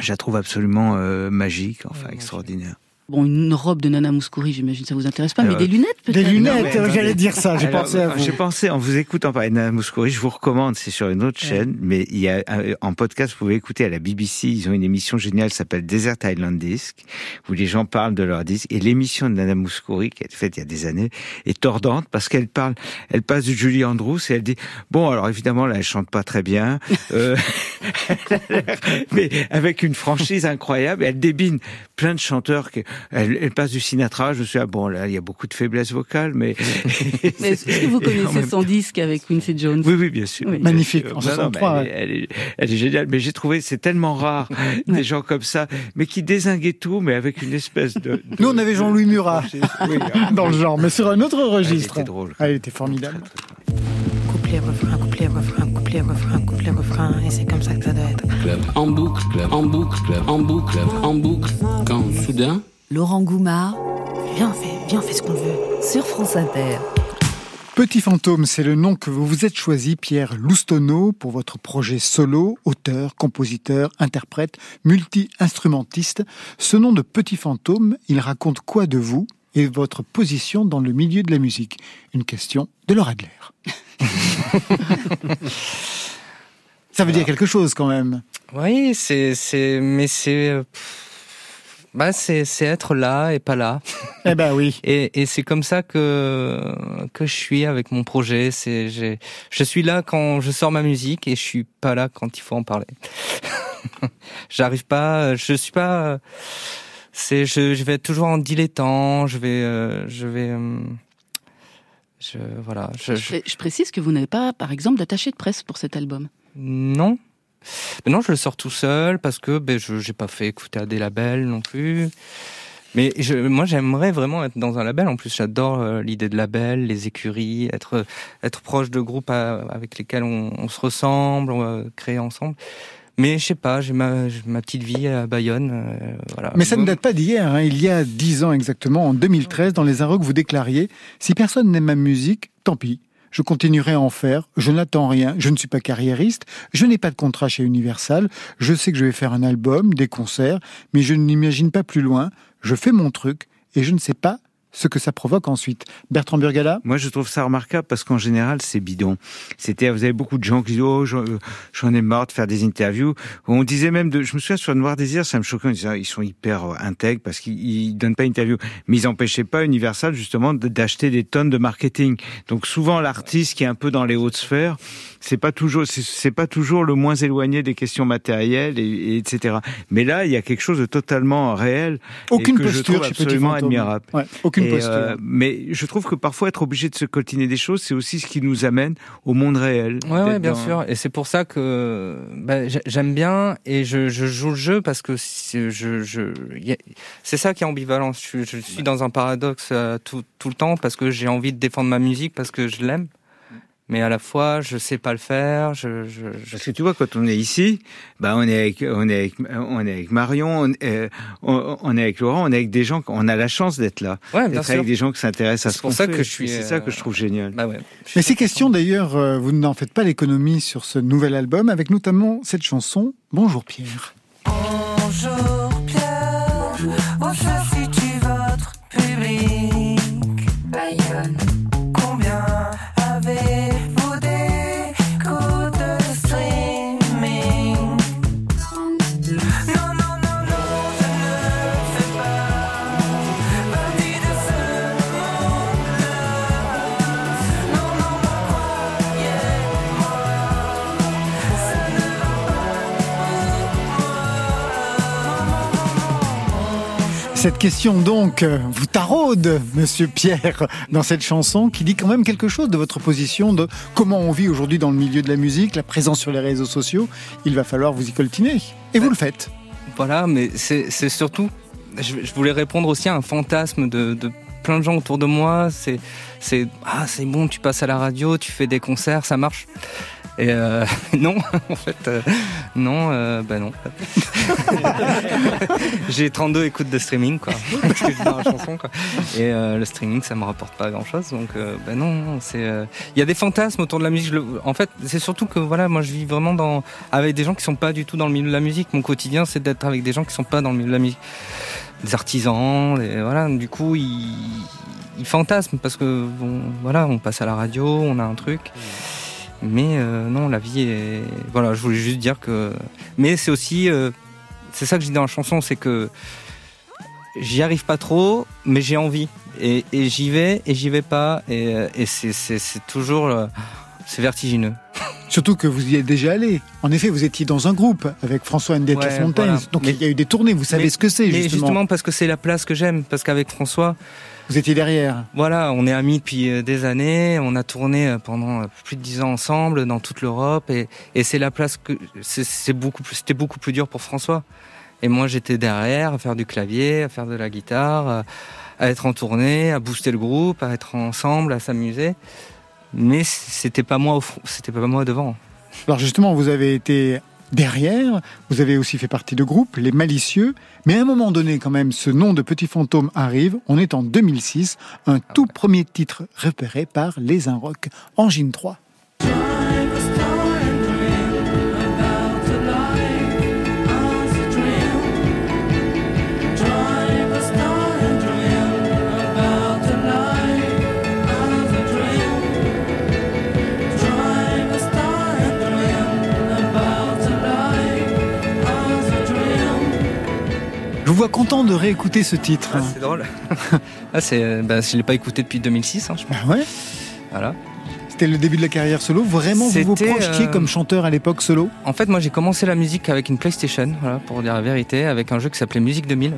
je la trouve absolument euh, magique, enfin extraordinaire. Bon, une robe de Nana Mouskouri, j'imagine, ça vous intéresse pas, mais Alors, des lunettes peut-être Des lunettes, mais euh, j'allais dire ça, j'ai pensé à vous. J'ai pensé, en vous écoutant parler de Nana Mouskouri, je vous recommande, c'est sur une autre chaîne, mais il y a, euh, en podcast, vous pouvez écouter à la BBC, ils ont une émission géniale qui s'appelle Desert Island Disc, où les gens parlent de leurs disques, et l'émission de Nana Mouskouri, qui a été faite il y a des années, est tordante, parce qu'elle parle, elle passe du Julie Andrews, et elle dit, bon, alors évidemment, là, elle chante pas très bien, euh, *laughs* mais avec une franchise incroyable, elle débine plein de chanteurs, qui, elle, elle passe du Sinatra, je suis, ah, bon, là, il y a beaucoup de faiblesse vocale, mais... *laughs* Mais Est-ce que vous connaissez son disque avec Quincy Jones? Oui, oui, bien sûr. Oui. bien Magnifique, sûr. en Non, non, 63, mais elle, est, elle, est, elle est géniale. Mais j'ai trouvé, c'est tellement rare, des gens comme ça, mais qui désinguaient tout, mais avec une espèce de... de- Nous, on avait Jean-Louis Murat Oui, *laughs* dans le genre, mais sur un autre registre. était drôle. Il était formidable. Couplet, refrain, couplet, refrain, couplet, refrain, couplet, refrain, et c'est comme ça que ça doit être. En boucle, en boucle, en boucle, en boucle, quand soudain. Laurent Goumard Viens, on fait, viens, on fait ce qu'on veut. sur France Inter. Petit fantôme, c'est le nom que vous vous êtes choisi, Pierre Loustono, pour votre projet solo, auteur, compositeur, interprète, multi-instrumentiste. Ce nom de Petit fantôme, il raconte quoi de vous et votre position dans le milieu de la musique? Une question de Laura Adler. Ça veut dire quelque chose quand même. Oui, c'est, c'est, mais c'est, bah, c'est, c'est être là et pas là. *laughs* Eh ben oui. Et, et c'est comme ça que que je suis avec mon projet. C'est, j'ai, je suis là quand je sors ma musique et je suis pas là quand il faut en parler. *laughs* J'arrive pas, je suis pas. C'est, je, je vais être toujours en dilettant. Je vais, euh, je vais. euh, je, voilà. Je, je, je- pré- je précise que vous n'avez pas, par exemple, d'attaché de presse pour cet album. Non. Mais non, je le sors tout seul parce que ben, je j'ai pas fait écouter à des labels non plus. Mais je, moi, j'aimerais vraiment être dans un label. En plus, j'adore euh, l'idée de label, les écuries, être être proche de groupes à- avec lesquels on, on se ressemble, on créer ensemble. Mais je sais pas, j'ai ma, ma petite vie à Bayonne. euh, voilà. Mais ça ne date pas d'hier. hein. Il y a dix ans exactement, en 2013, dans les Inrocks, vous déclariez Si personne n'aime ma musique, tant pis. Je continuerai à en faire. Je n'attends rien. Je ne suis pas carriériste. Je n'ai pas de contrat chez Universal. Je sais que je vais faire un album, des concerts, mais je n'imagine pas plus loin. Je fais mon truc et je ne sais pas ce que ça provoque ensuite. Bertrand Burgala Moi, je trouve ça remarquable parce qu'en général, c'est bidon. C'était, vous avez beaucoup de gens qui disent, oh, j'en ai marre de faire des interviews. On disait même de, je me souviens sur Noir Désir, ça me choquait, on disait, ils sont hyper euh, intègres parce qu'ils ils donnent pas d'interview. Mais ils empêchaient pas Universal, justement, d'acheter des tonnes de marketing. Donc, souvent, l'artiste qui est un peu dans les hautes sphères, c'est pas toujours, c'est- pas toujours le moins éloigné des questions matérielles et, et etc. Mais là, il y a quelque chose de totalement réel. et Aucune que je posture trouve chez Petit absolument admirable. Ouais, aucune Et, posture. euh, mais je trouve que parfois être obligé de se coltiner des choses, c'est aussi ce qui nous amène au monde réel. Ouais, ouais, bien dans- sûr. Et c'est pour ça que bah, j'ai- j'aime bien et je, je joue le jeu parce que c'est- je, je, y a- c'est ça qui est ambivalent. Je, je suis dans un paradoxe euh, tout, tout le temps parce que j'ai envie de défendre ma musique parce que je l'aime. Mais à la fois, je sais pas le faire. Je, je, je- Parce que tu vois, quand on est ici, bah on est avec, on est avec, on est avec Marion, on, euh, on, on est avec Laurent, on est avec des gens, on a la chance d'être là. Ouais, bien d'être avec des gens qui s'intéressent à C'est ce pour qu'on ça fait. que je suis, C'est ça que je trouve génial. Bah ouais. Mais ces questions, d'ailleurs, euh, vous n'en faites pas l'économie sur ce nouvel album, avec notamment cette chanson Bonjour Pierre. Bonjour Cette question donc euh, vous taraude, Monsieur Pierre, dans cette chanson qui dit quand même quelque chose de votre position, de comment on vit aujourd'hui dans le milieu de la musique, la présence sur les réseaux sociaux. Il va falloir vous y coltiner. Et vous le faites. Voilà, mais c'est surtout, je, voulais répondre aussi à un fantasme de, de plein de gens autour de moi. C'est, ah, c'est bon, tu passes à la radio, tu fais des concerts, ça marche. Et euh, *laughs* non, *laughs* en fait, euh, non, euh, bah non. *laughs* J'ai 32 écoutes de streaming, quoi, parce que je dans la chanson, quoi. Et euh, le streaming, ça me rapporte pas grand-chose, donc, euh, bah non, non, c'est, euh, il y a des fantasmes autour de la musique. Je le- en fait, c'est surtout que voilà, moi, je vis vraiment dans avec des gens qui sont pas du tout dans le milieu de la musique. Mon quotidien, c'est d'être avec des gens qui sont pas dans le milieu de la musique. des artisans, des- voilà. Du coup, ils, ils fantasment parce que bon, voilà, on passe à la radio, on a un truc. Mais euh, non, la vie est. Voilà, je voulais juste dire que. Mais c'est aussi. euh, c'est ça que je dis dans la chanson, c'est que j'y arrive pas trop, mais j'ai envie. Et, et j'y vais et j'y vais pas. Et, euh, et c'est, toujours. euh, c'est vertigineux. Surtout que vous y êtes déjà allé. En effet, vous étiez dans un groupe avec François the Ouais, voilà. Donc Mais- il y a eu des tournées, vous savez Mais- ce que c'est Mais justement. justement parce que c'est la place que j'aime. Parce qu'avec François. Vous étiez derrière. Voilà, on est amis depuis euh, des années. On a tourné euh, pendant euh, plus de dix ans ensemble dans toute l'Europe. Et, et c'est la place que. c'est- beaucoup plus- C'était beaucoup plus dur pour François. Et moi, j'étais derrière à faire du clavier, à faire de la guitare, à, être en tournée, à booster le groupe, à être ensemble, à s'amuser. Mais c'était pas moi c'était pas moi devant. Alors justement, vous avez été derrière, vous avez aussi fait partie de groupe, les malicieux, mais à un moment donné quand même, ce nom de Petit Fantôme arrive, on est en 2006, un tout premier titre repéré par Les Inrocks, Engine 3. Vous vois content de réécouter ce titre. Ah, c'est drôle. *laughs* ah, c'est, euh, bah, je l'ai pas écouté depuis 2006, hein, je pense. ouais? Voilà. C'était le début de la carrière solo. Vraiment, vous vous projetiez euh, comme chanteur à l'époque solo? En fait, moi, j'ai commencé la musique avec une PlayStation, voilà, pour dire la vérité, avec un jeu qui s'appelait Musique 2000,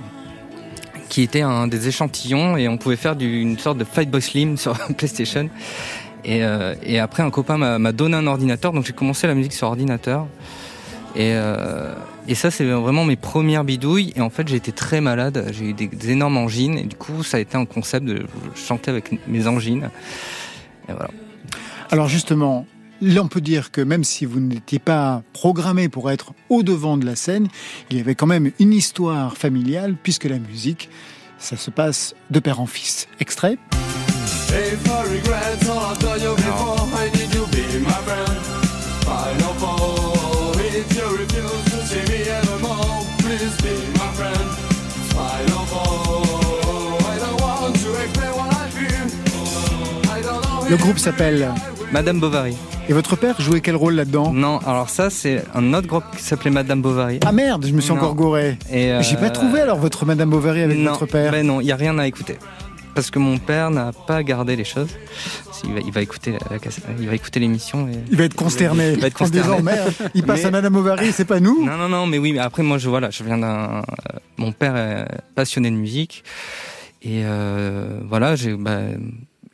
qui était un des échantillons, et on pouvait faire du- une sorte de Fight Boy Slim *laughs* sur PlayStation. Et, euh, et après, un copain m'a m'a donné un ordinateur, donc j'ai commencé la musique sur ordinateur. Et, euh, et ça, c'est vraiment mes premières bidouilles. Et en fait, j'ai été très malade. J'ai eu des, des énormes angines. Et du coup, ça a été un concept de chanter avec mes angines. Et voilà. Alors justement, là on peut dire que même si vous n'étiez pas programmé pour être au devant de la scène, il y avait quand même une histoire familiale puisque la musique, ça se passe de père en fils. Extrait Le groupe s'appelle Madame Bovary. Et votre père jouait quel rôle là-dedans Non, alors ça, c'est un autre groupe qui s'appelait Madame Bovary. Ah merde, je me suis Non. encore gouré. Et, euh, J'ai pas trouvé alors votre Madame Bovary avec non, votre père. Ben non, il n'y a rien à écouter. Parce que mon père n'a pas gardé les choses. Il va, il va écouter la, il va écouter l'émission. Et... Il va être consterné Il va être en disant consterné. merde, il passe Mais- à Madame Bovary, c'est pas nous Non, non, non, mais oui, mais après, moi, je, voilà, je viens d'un. euh, Mon père est passionné de musique. Et euh, voilà, j'ai. Bah,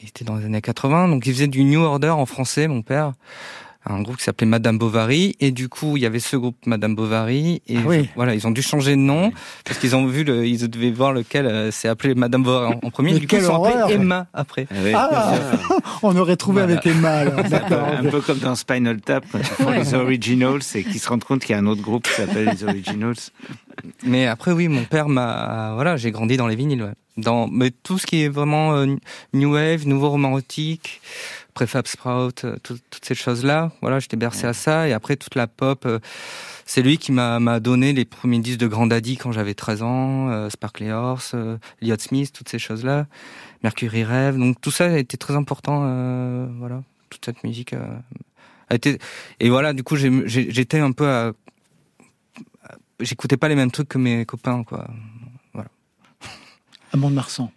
il était dans les années 80, donc il faisait du New Order en français, mon père. Un groupe qui s'appelait Madame Bovary. Et du coup, il y avait ce groupe Madame Bovary. Et Ah oui. je- voilà, ils ont dû changer de nom. Parce qu'ils ont vu, le, ils devaient voir lequel euh, s'est appelé Madame Bovary en, en premier. Du coup, ils sont appelés Emma après. Ah, *laughs* on aurait trouvé Voilà. avec Emma alors. *laughs* D'accord. Un peu comme dans Spinal Tap, *laughs* quand ils font les originals et qu'ils se rendent compte qu'il y a un autre groupe qui s'appelle les originals. Mais après, oui, mon père m'a. Voilà, j'ai grandi dans les vinyles. Ouais. Dans mais tout ce qui est vraiment euh, new wave, nouveau romantique, préfab sprout, euh, tout- toutes ces choses-là. Voilà, j'étais bercé à ça. Et après, toute la pop. euh, c'est lui qui m'a donné les premiers disques de Grand Daddy quand j'avais 13 ans, Sparkly Horse, Elliott Smith, toutes ces choses-là, Mercury Rêve. Donc tout ça a été très important. voilà, toute cette musique a été. Et voilà, du coup, j'étais un peu à j'écoutais pas les mêmes trucs que mes copains, quoi. À Mont-de-Marsan.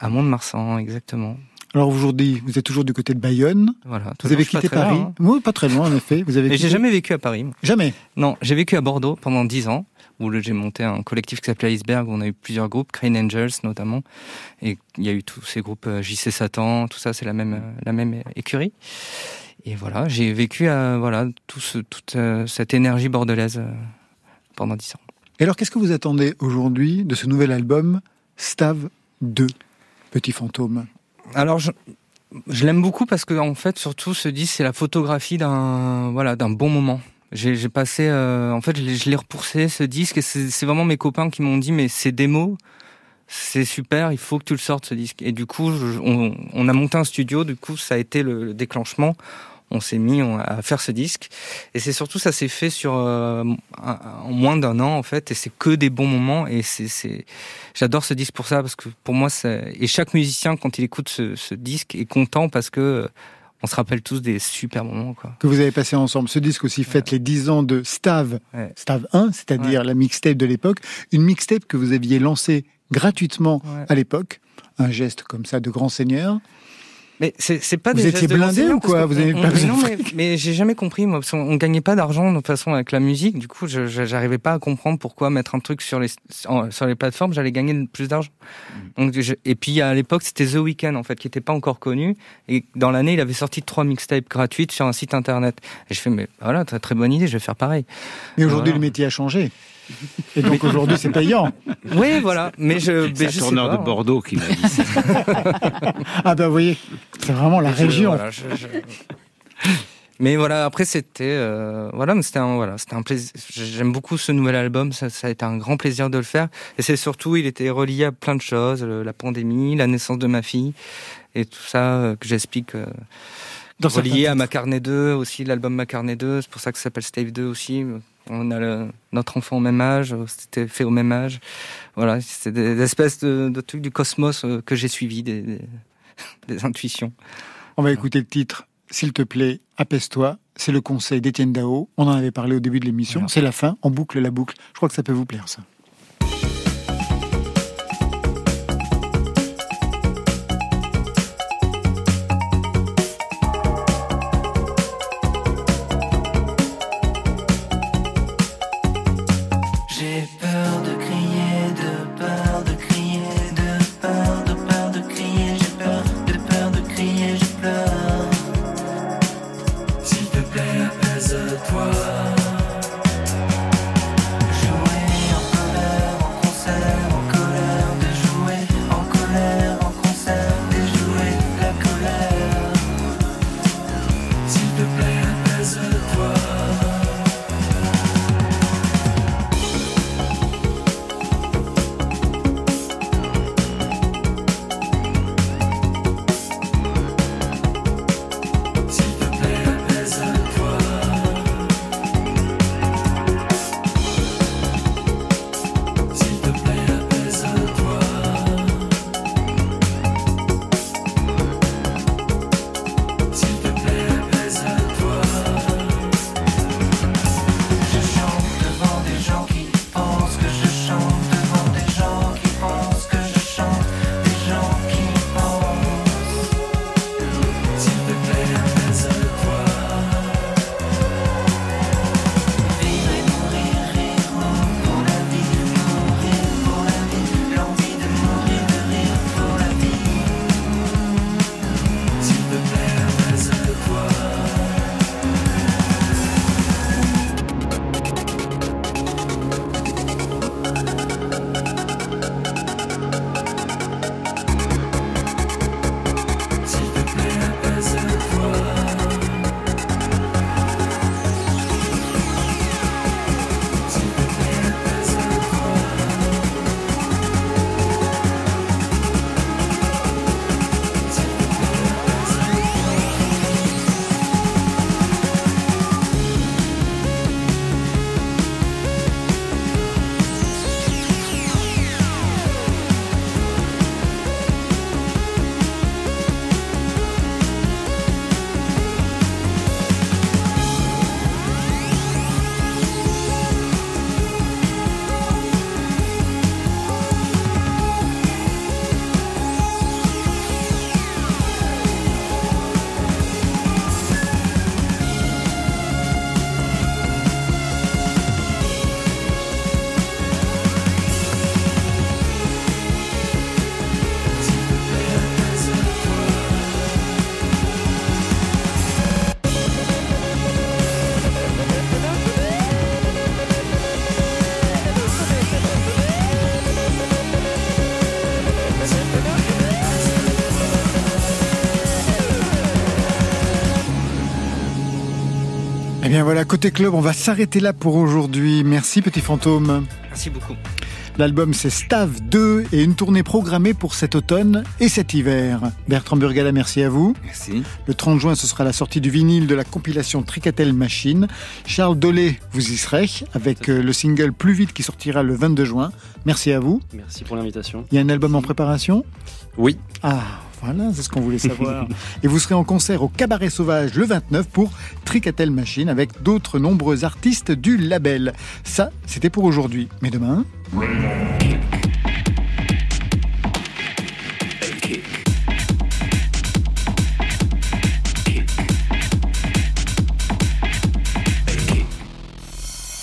À Mont-de-Marsan, exactement. Alors aujourd'hui, vous êtes toujours du côté de Bayonne. Voilà. Vous avez quitté Paris. loin, hein. Oui, pas très loin en effet. Vous avez j'ai jamais vécu à Paris. Jamais. Non, j'ai vécu à Bordeaux pendant 10 ans, où j'ai monté un collectif qui s'appelait Iceberg, où on a eu plusieurs groupes, Crane Angels notamment, et il y a eu tous ces groupes euh, JC Satan, tout ça, c'est la même, euh, la même écurie. Et voilà, j'ai vécu à, voilà, tout ce, toute euh, cette énergie bordelaise pendant 10 ans. Et alors, qu'est-ce que vous attendez aujourd'hui de ce nouvel album Stav 2, Petit Fantôme? Alors, je, je l'aime beaucoup parce que, en fait, surtout, ce disque, c'est la photographie d'un, voilà, d'un bon moment. J'ai passé, euh, en fait, je l'ai- repoussé, ce disque, et c'est vraiment mes copains qui m'ont dit, mais c'est démo, c'est super, il faut que tu le sortes, ce disque. Et du coup, je- on, on a monté un studio, du coup, ça a été le, le déclenchement. On s'est mis on- à faire ce disque. Et c'est surtout ça s'est fait sur euh, un- en moins d'un an en fait, et c'est que des bons moments. Et c'est, j'adore ce disque pour ça parce que pour moi, et chaque musicien quand il écoute ce, ce disque est content parce que euh, on se rappelle tous des super moments quoi. que vous avez passé ensemble. Ce disque aussi fête les 10 ans de Stav, Stav 1, c'est-à-dire la mixtape de l'époque. Une mixtape que vous aviez lancée gratuitement à l'époque. Un geste comme ça de grand seigneur. Mais c'est, c'est pas Vous des étiez gestes de blindé ou quoi Vous avez on- pas on- Non, mais, mais j'ai jamais compris moi. Parce qu'on on gagnait pas d'argent de toute façon avec la musique. Du coup, je, je- j'arrivais pas à comprendre pourquoi mettre un truc sur les sur les plateformes, j'allais gagner plus d'argent. Mm. Donc, je- et puis à l'époque, c'était The Weeknd en fait qui était pas encore connu. Et dans l'année, il avait sorti trois mixtapes gratuites sur un site internet. Et je fais mais voilà, très très bonne idée, je vais faire pareil. Mais aujourd'hui, Voilà. le métier a changé. Et donc aujourd'hui, c'est payant. Oui, voilà. Mais je, C'est un tourneur pas. de Bordeaux qui m'a dit ça. *laughs* Ah ben vous voyez, c'est vraiment la je- région. voilà, je- je- Mais voilà, après c'était euh, voilà, mais c'était un voilà, c'était un plaisir. J'aime beaucoup ce nouvel album, ça, ça a été un grand plaisir de le faire. Et c'est surtout, il était relié à plein de choses, le- la pandémie, la naissance de ma fille et tout ça euh, que j'explique. euh, relié à. Macarnet 2 aussi, l'album Macarnet 2, c'est pour ça que ça s'appelle Stave 2 aussi. On a le- notre enfant au même âge, euh, c'était fait au même âge. Voilà, c'est des, des espèces de, de trucs du cosmos euh, que j'ai suivis, des, des, *laughs* des intuitions. On va écouter le titre, s'il te plaît, apaise-toi. C'est le conseil d'Étienne Dao. On en avait parlé au début de l'émission. C'est la fin. On boucle la boucle. Je crois que ça peut vous plaire, ça. Voilà, côté club, on va s'arrêter là pour aujourd'hui. Merci, petit fantôme. Merci beaucoup. L'album c'est Stav 2 et une tournée programmée pour cet automne et cet hiver. Bertrand Burgala, merci à vous. Merci. Le 30 juin, ce sera la sortie du vinyle de la compilation Tricatel Machine. Charles Dolé, vous y serez avec euh, le single Plus vite qui sortira le 22 juin. Merci à vous. Merci pour l'invitation. Il y a un album en préparation? Oui. Ah, voilà, c'est ce qu'on voulait savoir. Et vous serez en concert au Cabaret Sauvage le 29 pour Tricatel Machine avec d'autres nombreux artistes du label. Ça, c'était pour aujourd'hui. Mais demain...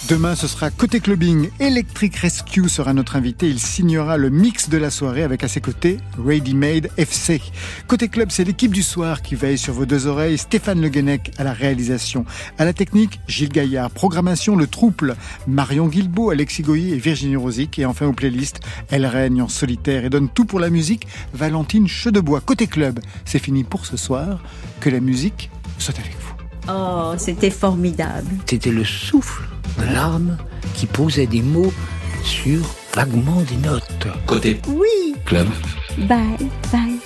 Demain, ce sera côté clubbing. Electric Rescue sera notre invité. Il signera le mix de la soirée avec à ses côtés Ready Made FC. Côté club, c'est l'équipe du soir qui veille sur vos deux oreilles. Stéphane Le Guenec à la réalisation. À la technique, Gilles Gaillard. Programmation, le trouble. Marion Guilbeault, Alexis Goyer et Virginie Rosic. Et enfin aux playlists, elle règne en solitaire et donne tout pour la musique. Valentine Chedebois. Côté club, c'est fini pour ce soir. Que la musique soit avec vous. Oh, c'était formidable. C'était le souffle de l'arme qui posait des mots sur vaguement des notes. Côté Oui. club. Bye, bye.